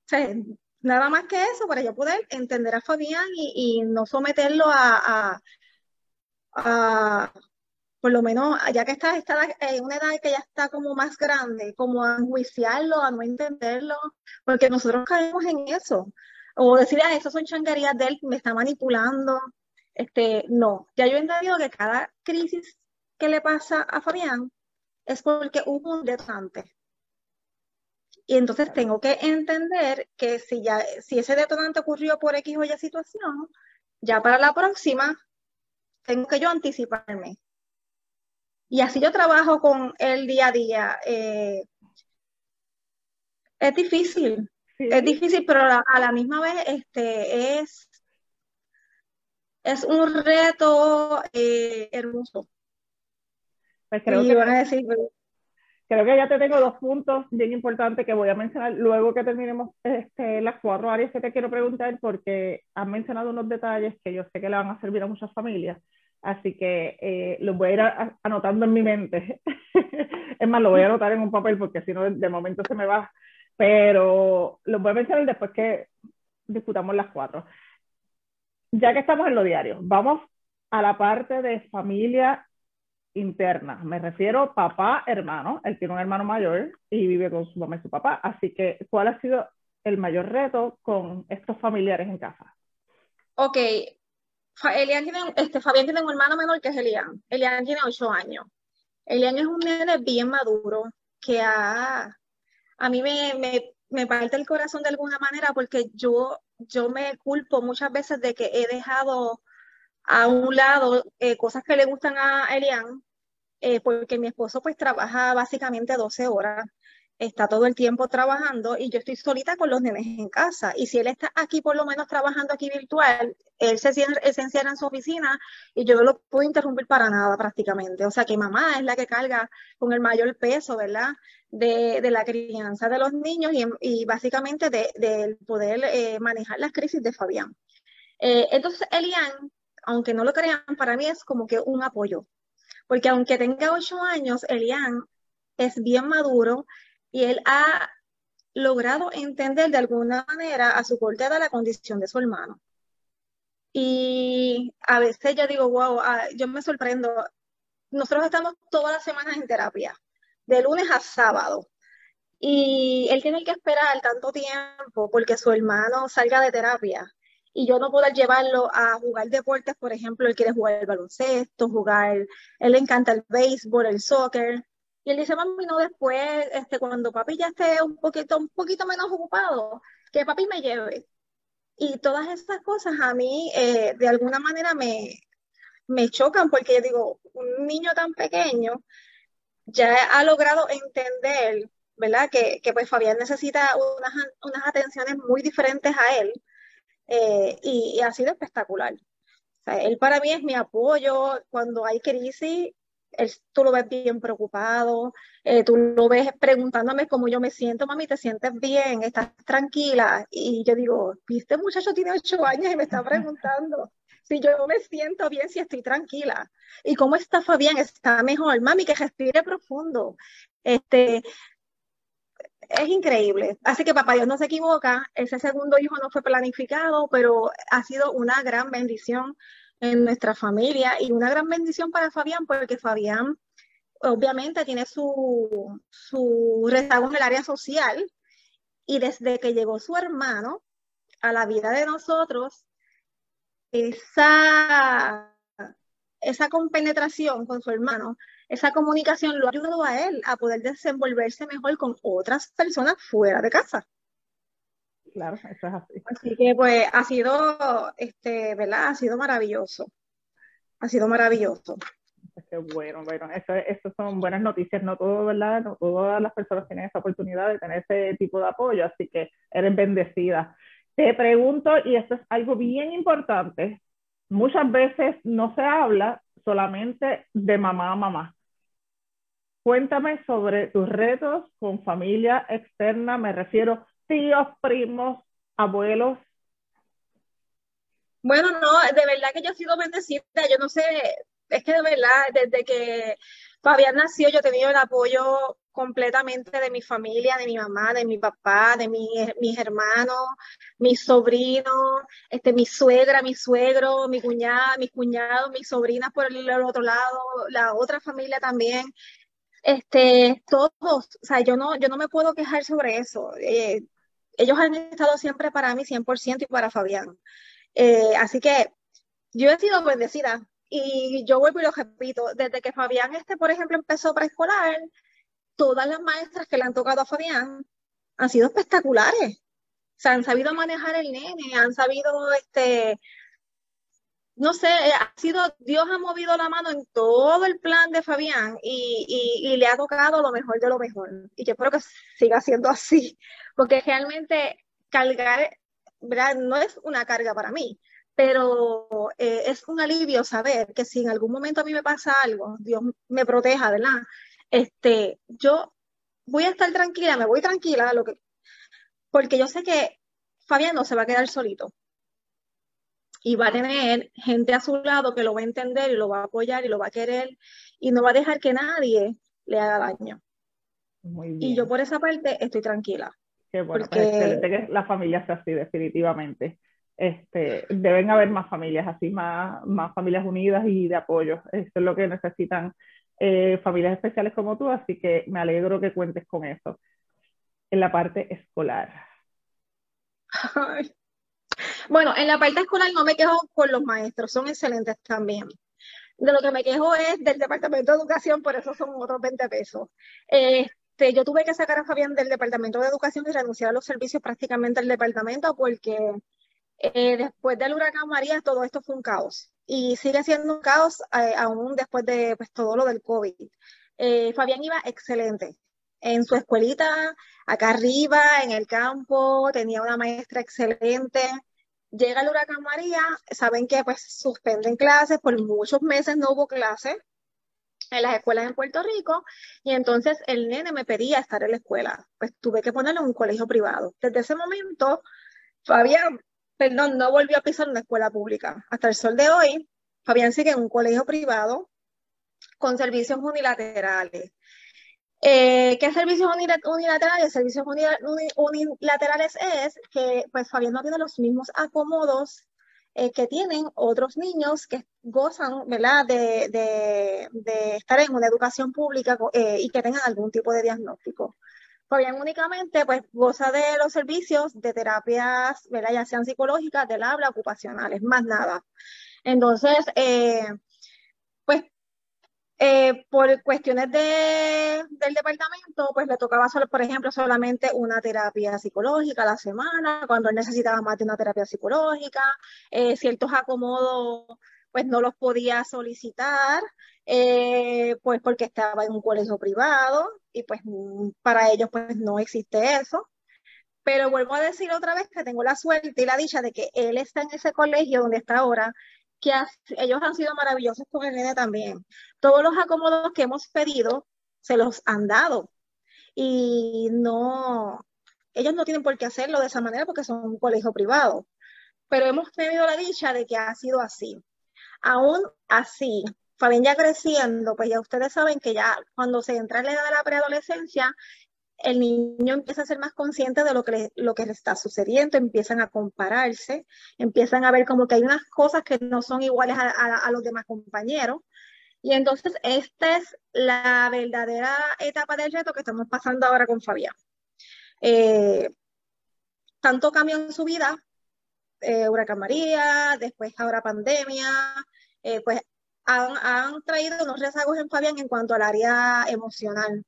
sea, nada más que eso, para yo poder entender a Fabián y, no someterlo a, por lo menos, ya que está, está en una edad que ya está como más grande, como a enjuiciarlo, a no entenderlo, porque nosotros caemos en eso. O decir, ah, eso son changarías de él, me está manipulando. Este, no, ya yo he entendido que cada crisis que le pasa a Fabián es porque hubo un detonante. Y entonces tengo que entender que si ya, si ese detonante ocurrió por X o Y situación, ya para la próxima tengo que yo anticiparme. Y así yo trabajo con el día a día. Eh, es difícil, es difícil, pero a la misma vez este, es, es un reto eh, hermoso. Pues creo que, creo que ya te tengo dos puntos bien importantes que voy a mencionar luego que terminemos este, las cuatro áreas que te quiero preguntar porque has mencionado unos detalles que yo sé que le van a servir a muchas familias. Así que eh, los voy a ir anotando en mi mente. es más, lo voy a anotar en un papel porque si no, de momento se me va. Pero los voy a mencionar después que discutamos las cuatro. Ya que estamos en lo diario, vamos a la parte de familia interna. Me refiero papá, hermano. Él tiene un hermano mayor y vive con su mamá y su papá. Así que, ¿cuál ha sido el mayor reto con estos familiares en casa? Ok, Elian tiene, este, Fabián tiene un hermano menor que es Elian. Elian tiene ocho años. Elian es un nene bien maduro que a, a mí me, me, me, parte el corazón de alguna manera porque yo, yo me culpo muchas veces de que he dejado a un lado eh, cosas que le gustan a Elian, eh, porque mi esposo pues trabaja básicamente 12 horas está todo el tiempo trabajando y yo estoy solita con los nenes en casa. Y si él está aquí por lo menos trabajando aquí virtual, él se, encierra en su oficina y yo no lo puedo interrumpir para nada prácticamente. O sea que mamá es la que carga con el mayor peso, ¿verdad? De, de la crianza de los niños y, y básicamente del de, poder eh, manejar las crisis de Fabián. Eh, entonces, Elian, aunque no lo crean, para mí es como que un apoyo. Porque aunque tenga ocho años, Elian es bien maduro, y él ha logrado entender de alguna manera a su corta edad la condición de su hermano. Y a veces yo digo, wow, ah, yo me sorprendo. Nosotros estamos todas las semanas en terapia, de lunes a sábado. Y él tiene que esperar tanto tiempo porque su hermano salga de terapia. Y yo no puedo llevarlo a jugar deportes, por ejemplo, él quiere jugar el baloncesto, jugar, él le encanta el béisbol, el soccer, y él dice, mami, no, después, este, cuando papi ya esté un poquito, un poquito menos ocupado, que papi me lleve. Y todas estas cosas a mí, eh, de alguna manera, me, me chocan porque yo digo, un niño tan pequeño ya ha logrado entender, ¿verdad? Que, que pues Fabián necesita unas, unas atenciones muy diferentes a él eh, y, y, ha sido espectacular. O sea, él para mí es mi apoyo cuando hay crisis, tú lo ves bien preocupado, eh, tú lo ves preguntándome cómo yo me siento, mami, ¿te sientes bien? ¿Estás tranquila? Y yo digo, este muchacho tiene ocho años y me está preguntando si yo me siento bien, si estoy tranquila. ¿Y cómo está Fabián? ¿Está mejor? Mami, que respire profundo. Este, es increíble. Así que papá Dios no se equivoca, ese segundo hijo no fue planificado, pero ha sido una gran bendición en nuestra familia. Y una gran bendición para Fabián porque Fabián obviamente tiene su, su rezago en el área social. Y desde que llegó su hermano a la vida de nosotros, esa, esa compenetración con su hermano, esa comunicación lo ha ayudado a él a poder desenvolverse mejor con otras personas fuera de casa claro, eso es así. Así que pues ha sido, este, ¿verdad? Ha sido maravilloso. Ha sido maravilloso. Qué bueno, bueno, eso, son buenas noticias, no todo, ¿verdad? No todas las personas tienen esa oportunidad de tener ese tipo de apoyo, así que eres bendecida. Te pregunto, y esto es algo bien importante, muchas veces no se habla solamente de mamá a mamá. Cuéntame sobre tus retos con familia externa, me refiero tíos, primos, abuelos? Bueno, no, de verdad que yo he sido bendecida, yo no sé, es que de verdad, desde que Fabián nació, yo he tenido el apoyo completamente de mi familia, de mi mamá, de mi papá, de mi, mis hermanos, mis sobrinos, este, mi suegra, mi suegro, mi cuñada, mis cuñados, mis sobrinas por el, otro lado, la otra familia también este, todos, o sea, yo no, yo no me puedo quejar sobre eso. Eh, ellos han estado siempre para mí 100% y para Fabián. Eh, así que yo he sido bendecida y yo vuelvo y lo repito, desde que Fabián, este, por ejemplo, empezó preescolar, todas las maestras que le han tocado a Fabián han sido espectaculares. O sea, han sabido manejar el nene, han sabido, este, no sé, ha sido, Dios ha movido la mano en todo el plan de Fabián y, le ha tocado lo mejor de lo mejor. Y yo espero que siga siendo así, porque realmente cargar, ¿verdad? No es una carga para mí, pero eh, es un alivio saber que si en algún momento a mí me pasa algo, Dios me proteja, ¿verdad? Este, yo voy a estar tranquila, me voy tranquila, lo que, porque yo sé que Fabián no se va a quedar solito. Y va a tener gente a su lado que lo va a entender y lo va a apoyar y lo va a querer y no va a dejar que nadie le haga daño. Y yo por esa parte estoy tranquila. Qué bueno, pues excelente que la familia sea así, definitivamente. Este, deben haber más familias así, más, más familias unidas y de apoyo. Eso es lo que necesitan eh, familias especiales como tú, así que me alegro que cuentes con eso en la parte escolar. Bueno, en la parte escolar no me quejo con los maestros, son excelentes también. De lo que me quejo es del Departamento de Educación, por eso son otros 20 pesos. Este, yo tuve que sacar a Fabián del Departamento de Educación y renunciar a los servicios prácticamente del departamento porque eh, después del huracán María todo esto fue un caos y sigue siendo un caos eh, aún después de pues, todo lo del COVID. Eh, Fabián iba excelente en su escuelita, acá arriba, en el campo, tenía una maestra excelente. Llega el huracán María, saben que pues suspenden clases, por muchos meses no hubo clases en las escuelas en Puerto Rico y entonces el nene me pedía estar en la escuela, pues tuve que ponerlo en un colegio privado. Desde ese momento, Fabián perdón, no volvió a pisar una escuela pública. Hasta el sol de hoy, Fabián sigue en un colegio privado con servicios unilaterales. Eh, ¿Qué servicios unilaterales? Servicios unilaterales es que pues Fabián no tiene los mismos acomodos eh, que tienen otros niños que gozan. De, de, estar en una educación pública eh, y que tengan algún tipo de diagnóstico. Fabián únicamente pues goza de los servicios de terapias, ¿verdad? ya sean psicológicas, del habla, ocupacionales, más nada. Entonces, eh, eh, por cuestiones de, del departamento, pues le tocaba, por ejemplo, solamente una terapia psicológica a la semana, cuando él necesitaba más de una terapia psicológica, eh, ciertos acomodos, pues no los podía solicitar, eh, pues porque estaba en un colegio privado y pues para ellos pues no existe eso. Pero vuelvo a decir otra vez que tengo la suerte y la dicha de que él está en ese colegio donde está ahora, que ellos han sido maravillosos con el nene también. Todos los acomodos que hemos pedido se los han dado y no, ellos no tienen por qué hacerlo de esa manera porque son un colegio privado. Pero hemos tenido la dicha de que ha sido así. Aún así, Fabián ya creciendo, pues ya ustedes saben que ya cuando se entra en la edad de la preadolescencia, el niño empieza a ser más consciente de lo que, le, está sucediendo, empiezan a compararse, empiezan a ver como que hay unas cosas que no son iguales a, los demás compañeros. Y entonces esta es la verdadera etapa del reto que estamos pasando ahora con Fabián. Eh, tanto cambio en su vida, eh, huracán María, después ahora pandemia, eh, pues han, traído unos rezagos en Fabián en cuanto al área emocional.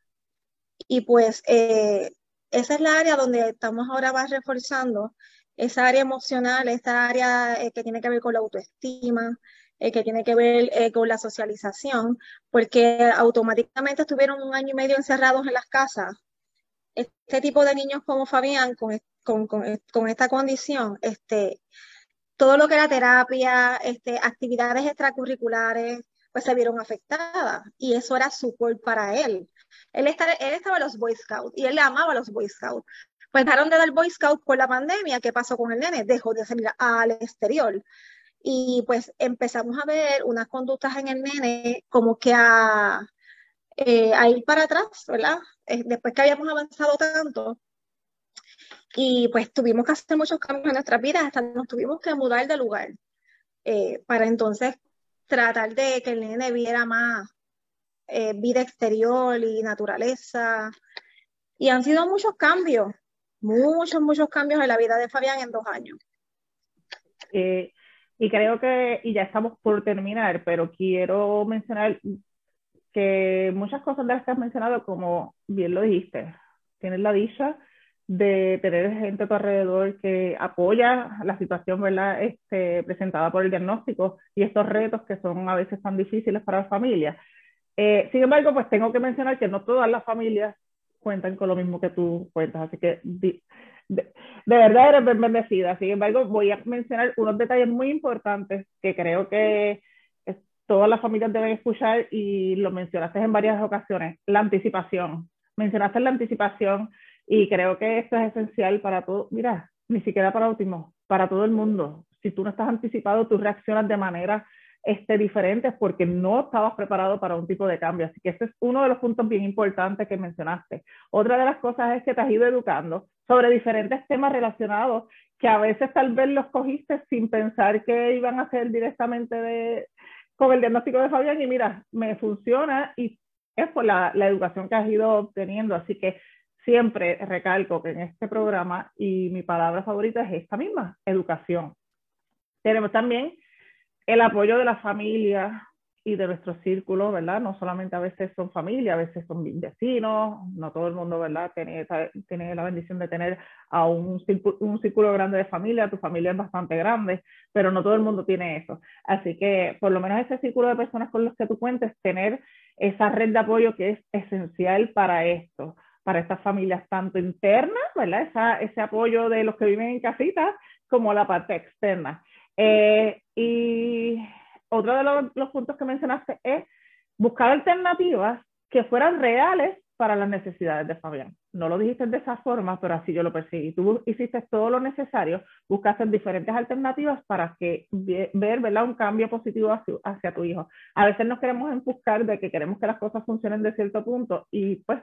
Y pues eh, esa es la área donde estamos ahora más reforzando, esa área emocional, esta área eh, que tiene que ver con la autoestima, eh, que tiene que ver con la socialización, porque automáticamente estuvieron un año y medio encerrados en las casas. Este tipo de niños como Fabián, con, con, con esta condición, este, todo lo que era terapia, este, actividades extracurriculares, pues se vieron afectadas y eso era support para él. Él, estaba, él estaba en los Boy Scouts y él le amaba a los Boy Scouts. Pues dejaron de dar Boy Scout por la pandemia. ¿Qué pasó con el nene? Dejó de salir al exterior. Y pues empezamos a ver unas conductas en el nene como que a, eh, a ir para atrás, ¿verdad? Eh, después que habíamos avanzado tanto, y pues tuvimos que hacer muchos cambios en nuestras vidas, hasta nos tuvimos que mudar de lugar eh, para entonces tratar de que el nene viera más eh, vida exterior y naturaleza. Y han sido muchos cambios, muchos, muchos cambios en la vida de Fabián en dos años. Eh, y creo que, y ya estamos por terminar, pero quiero mencionar que muchas cosas de las que has mencionado, como bien lo dijiste, tienes la dicha de tener gente a tu alrededor que apoya la situación ¿verdad? Este, presentada por el diagnóstico y estos retos que son a veces tan difíciles para las familias. Eh, sin embargo, pues tengo que mencionar que no todas las familias cuentan con lo mismo que tú cuentas, así que de, verdad eres bendecida. Sin embargo, voy a mencionar unos detalles muy importantes que creo que todas las familias deben escuchar y lo mencionaste en varias ocasiones, la anticipación. Mencionaste la anticipación y creo que esto es esencial para todo, mira, ni siquiera para último, para todo el mundo. Si tú no estás anticipado, tú reaccionas de manera este, diferentes porque no estabas preparado para un tipo de cambio. Así que ese es uno de los puntos bien importantes que mencionaste. Otra de las cosas es que te has ido educando sobre diferentes temas relacionados que a veces tal vez los cogiste sin pensar que iban a ser directamente de, con el diagnóstico de Fabián y mira, me funciona y es por la, la educación que has ido obteniendo. Así que siempre recalco que en este programa y mi palabra favorita es esta misma, educación. Tenemos también el apoyo de la familia y de nuestro círculo, ¿verdad? No solamente a veces son familia, a veces son vecinos, no todo el mundo, ¿verdad? Tiene, la bendición de tener a un círculo, un círculo grande de familia, tu familia es bastante grande, pero no todo el mundo tiene eso. Así que por lo menos ese círculo de personas con los que tú cuentes, tener esa red de apoyo que es esencial para esto, para estas familias tanto internas, ¿verdad? Esa, ese apoyo de los que viven en casita, como la parte externa. Eh, y otro de los, puntos que mencionaste es buscar alternativas que fueran reales para las necesidades de Fabián. No lo dijiste de esa forma, pero así yo lo percibí. Tú hiciste todo lo necesario, buscaste diferentes alternativas para que ver ¿verdad? un cambio positivo hacia, tu hijo. A veces nos queremos empuscar de que queremos que las cosas funcionen de cierto punto y pues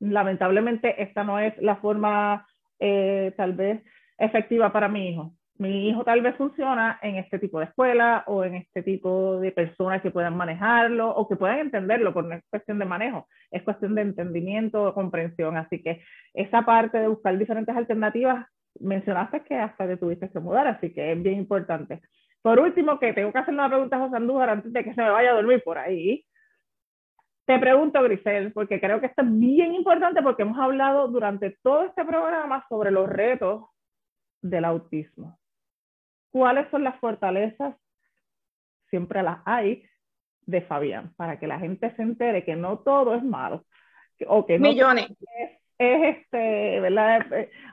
lamentablemente esta no es la forma eh, tal vez efectiva para mi hijo mi hijo tal vez funciona en este tipo de escuela o en este tipo de personas que puedan manejarlo o que puedan entenderlo, porque no es cuestión de manejo, es cuestión de entendimiento, comprensión. Así que esa parte de buscar diferentes alternativas, mencionaste que hasta te tuviste que mudar, así que es bien importante. Por último, que tengo que hacer una pregunta a José Andújar antes de que se me vaya a dormir por ahí. Te pregunto, Grisel, porque creo que esto es bien importante porque hemos hablado durante todo este programa sobre los retos del autismo cuáles son las fortalezas, siempre las hay, de Fabián, para que la gente se entere que no todo es malo. O que Millones. es, este, ¿verdad?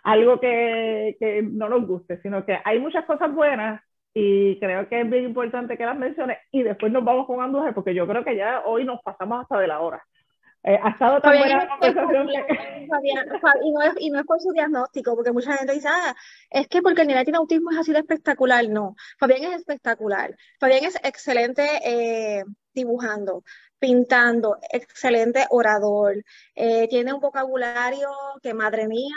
Algo que, que, no nos guste, sino que hay muchas cosas buenas y creo que es bien importante que las menciones y después nos vamos con Andújar porque yo creo que ya hoy nos pasamos hasta de la hora. Eh, ha estado tan buena la conversación y, no es, y no es por su diagnóstico, porque mucha gente dice, ah, es que porque el nivel de autismo es así de espectacular. No, Fabián es espectacular. Fabián es excelente eh, dibujando, pintando, excelente orador. Eh, tiene un vocabulario que, madre mía,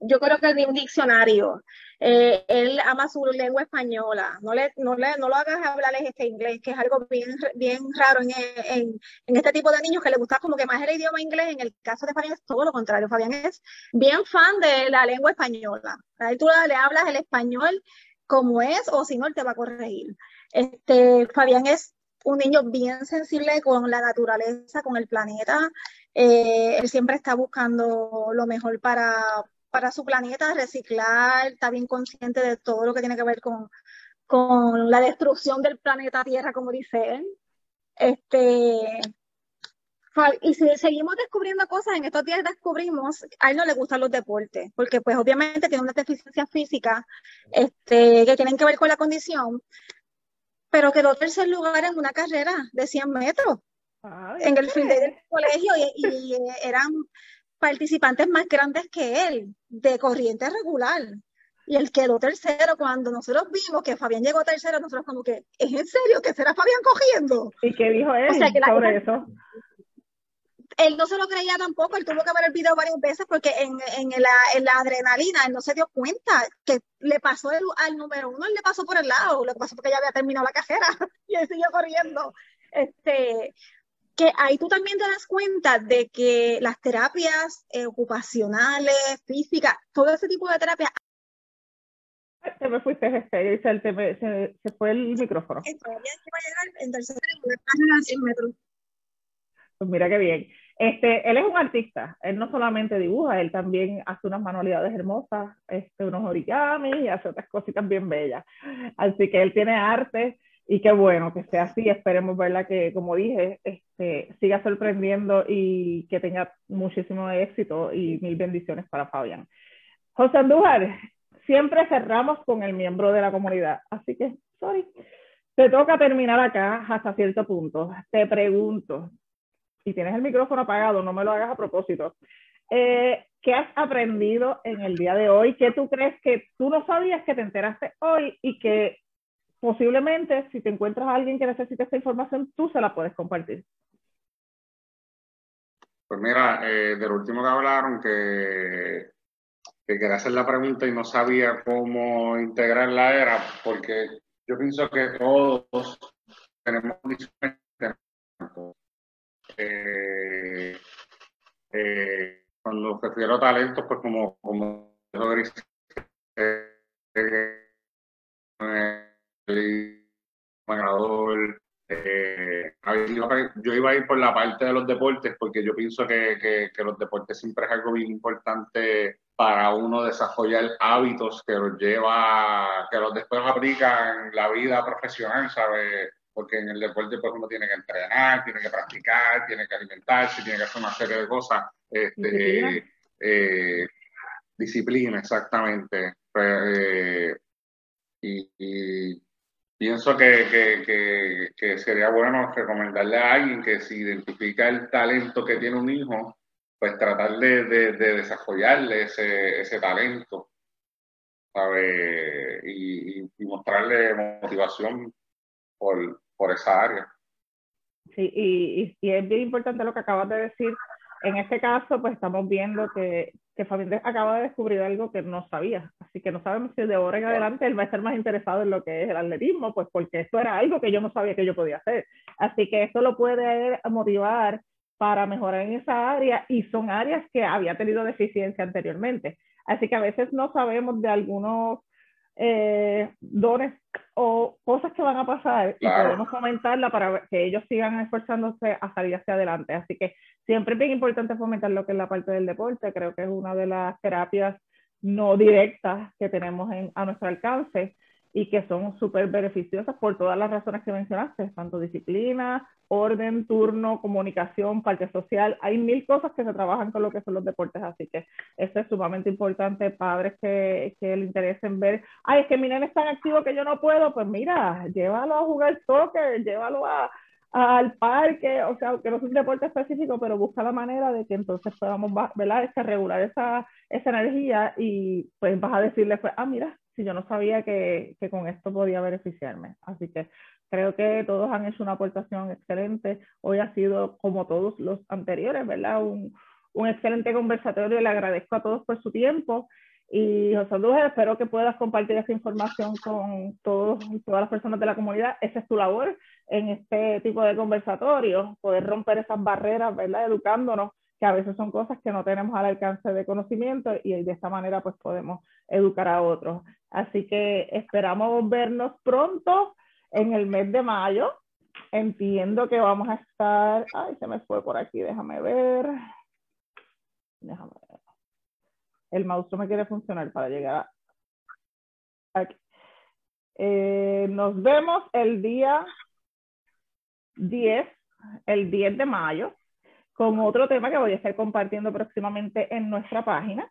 yo creo que ni un diccionario. Eh, él ama su lengua española, no, le, no, le, no lo hagas hablarles este inglés, que es algo bien, bien raro en, en, en, este tipo de niños que le gusta como que más el idioma inglés. En el caso de Fabián es todo lo contrario. Fabián es bien fan de la lengua española. Ahí tú le hablas el español como es, o si no, él te va a corregir. Este, Fabián es un niño bien sensible con la naturaleza, con el planeta. Eh, él siempre está buscando lo mejor para, para su planeta, reciclar, está bien consciente de todo lo que tiene que ver con, con la destrucción del planeta Tierra, como dicen. Este, y si seguimos descubriendo cosas, en estos días descubrimos, a él no le gustan los deportes, porque pues obviamente tiene una deficiencia física este, que tienen que ver con la condición, pero quedó tercer lugar en una carrera de 100 metros en el fin del colegio y, y, eran participantes más grandes que él, de corriente regular. Y él quedó tercero. Cuando nosotros vimos que Fabián llegó tercero, nosotros como que, ¿es en serio que será Fabián cogiendo? ¿Y qué dijo él sobre eso? Él no se lo creía tampoco, él tuvo que ver el video varias veces porque en, en, la, en la, adrenalina él no se dio cuenta que le pasó el, al número uno, él le pasó por el lado, lo que pasó porque ya había terminado la carrera y él siguió corriendo. Este, que ahí tú también te das cuenta de que las terapias eh, ocupacionales, físicas, todo ese tipo de terapias. Te me fuiste, este, se, se, se, fue el micrófono. Pues mira qué bien. Este, él es un artista, él no solamente dibuja, él también hace unas manualidades hermosas, este, unos origamis y hace otras cositas bien bellas. Así que él tiene arte y qué bueno que sea así. Esperemos, verla Que, como dije, este, siga sorprendiendo y que tenga muchísimo éxito y mil bendiciones para Fabián. José Andújar, siempre cerramos con el miembro de la comunidad, así que, sorry. Te toca terminar acá hasta cierto punto. Te pregunto, si tienes el micrófono apagado, no me lo hagas a propósito. Eh, ¿Qué has aprendido en el día de hoy? ¿Qué tú crees que tú no sabías que te enteraste hoy y que posiblemente si te encuentras a alguien que necesite esta información, tú se la puedes compartir? Pues mira, eh, de lo último que hablaron, que, que quería hacer la pregunta y no sabía cómo integrarla era porque yo pienso que todos tenemos eh, eh, cuando refiero a talentos, pues como, como eh, eh, yo iba a ir por la parte de los deportes porque yo pienso que, que, que, los deportes siempre es algo bien importante para uno desarrollar hábitos que los lleva, que los después aplica en la vida profesional, ¿sabes? Porque en el deporte pues uno tiene que entrenar, tiene que practicar, tiene que alimentarse, tiene que hacer una serie de cosas. Este, disciplina, eh, disciplina exactamente. Eh, y, pienso que, que, que, sería bueno recomendarle a alguien que si identifica el talento que tiene un hijo, pues tratar de, de, desarrollarle ese, ese talento, ¿sabe? Y, y, mostrarle motivación por, por esa área. Sí, y, y, es bien importante lo que acabas de decir. En este caso, pues estamos viendo que, que Fabián acaba de descubrir algo que no sabía. Así que no sabemos si de ahora en adelante él va a estar más interesado en lo que es el atletismo, pues porque esto era algo que yo no sabía que yo podía hacer. Así que esto lo puede motivar para mejorar en esa área y son áreas que había tenido deficiencia anteriormente. Así que a veces no sabemos de algunos eh, dones o cosas que van a pasar y podemos fomentarla para que ellos sigan esforzándose a salir hacia adelante. Así que siempre es bien importante fomentar lo que es la parte del deporte. Creo que es una de las terapias no directas que tenemos a nuestro alcance y que son súper beneficiosas por todas las razones que mencionaste, tanto disciplina, orden, turno, comunicación, parte social. Hay mil cosas que se trabajan con lo que son los deportes, así que esto es sumamente importante. Padres que, que le interesen ver, ay, es que mi nene es tan activo que yo no puedo, pues mira, llévalo a jugar soccer, llévalo a, al parque, o sea, que no es un deporte específico, pero busca la manera de que entonces podamos, ¿verdad? Regular esa, esa energía y pues vas a decirle, pues, ah, mira, si yo no sabía que, que, con esto podía beneficiarme. Así que creo que todos han hecho una aportación excelente. Hoy ha sido, como todos los anteriores, ¿verdad? Un, un excelente conversatorio. Le agradezco a todos por su tiempo. Y José Luis, espero que puedas compartir esta información con todos, todas las personas de la comunidad. Esa es tu labor en este tipo de conversatorios, poder romper esas barreras, ¿verdad? Educándonos que a veces son cosas que no tenemos al alcance de conocimiento y de esta manera pues podemos educar a otros. Así que esperamos vernos pronto en el mes de mayo. Entiendo que vamos a estar, ay, se me fue por aquí, déjame ver. Déjame ver. El mouse no me quiere funcionar para llegar aquí. Eh, nos vemos el día 10, el 10 de mayo con otro tema que voy a estar compartiendo próximamente en nuestra página.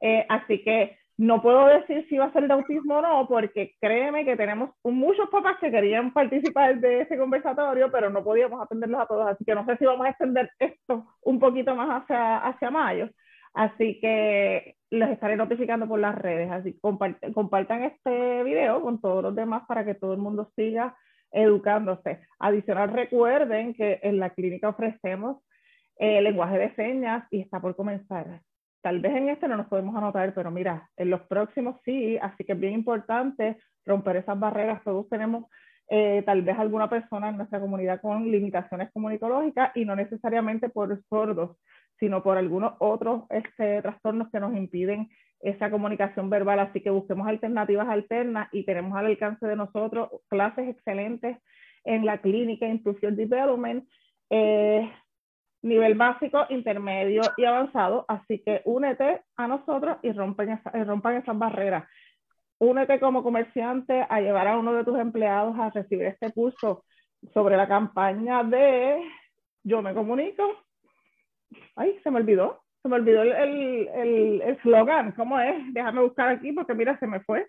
Eh, así que no puedo decir si va a ser de autismo o no, porque créeme que tenemos muchos papás que querían participar de ese conversatorio, pero no podíamos atenderlos a todos. Así que no sé si vamos a extender esto un poquito más hacia, hacia mayo. Así que les estaré notificando por las redes. Así compartan, compartan este video con todos los demás para que todo el mundo siga educándose. Adicional, recuerden que en la clínica ofrecemos eh, lenguaje de señas y está por comenzar. Tal vez en este no nos podemos anotar, pero mira, en los próximos sí, así que es bien importante romper esas barreras. Todos tenemos eh, tal vez alguna persona en nuestra comunidad con limitaciones comunicológicas y no necesariamente por sordos, sino por algunos otros este, trastornos que nos impiden esa comunicación verbal. Así que busquemos alternativas alternas y tenemos al alcance de nosotros clases excelentes en la clínica Inclusion Development. Eh, nivel básico, intermedio y avanzado, así que únete a nosotros y rompen, rompan esas barreras. Únete como comerciante a llevar a uno de tus empleados a recibir este curso sobre la campaña de Yo me comunico. Ay, se me olvidó, se me olvidó el eslogan, el, ¿cómo es? Déjame buscar aquí porque mira, se me fue.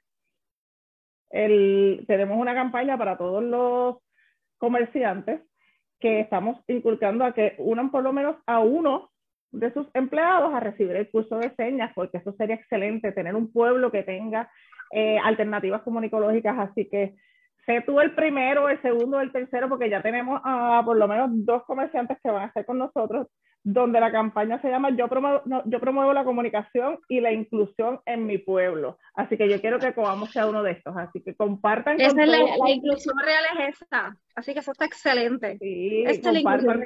El, tenemos una campaña para todos los comerciantes que estamos inculcando a que unan por lo menos a uno de sus empleados a recibir el curso de señas, porque eso sería excelente, tener un pueblo que tenga eh, alternativas comunicológicas, así que sé tú el primero, el segundo, el tercero, porque ya tenemos a por lo menos dos comerciantes que van a estar con nosotros donde la campaña se llama yo promuevo, yo promuevo la comunicación y la inclusión en mi pueblo. Así que yo quiero que Coamo sea uno de estos. Así que compartan. Esa es la, inclusión real es esa. Así que eso está excelente. Sí, compartan,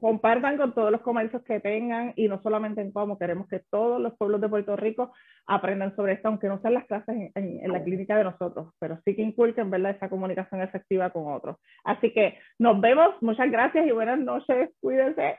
compartan con todos los comercios que tengan y no solamente en Coamo, queremos que todos los pueblos de Puerto Rico aprendan sobre esto, aunque no sean las clases en, en la clínica de nosotros, pero sí que inculquen ¿verdad? esa comunicación efectiva con otros. Así que nos vemos, muchas gracias y buenas noches, cuídense.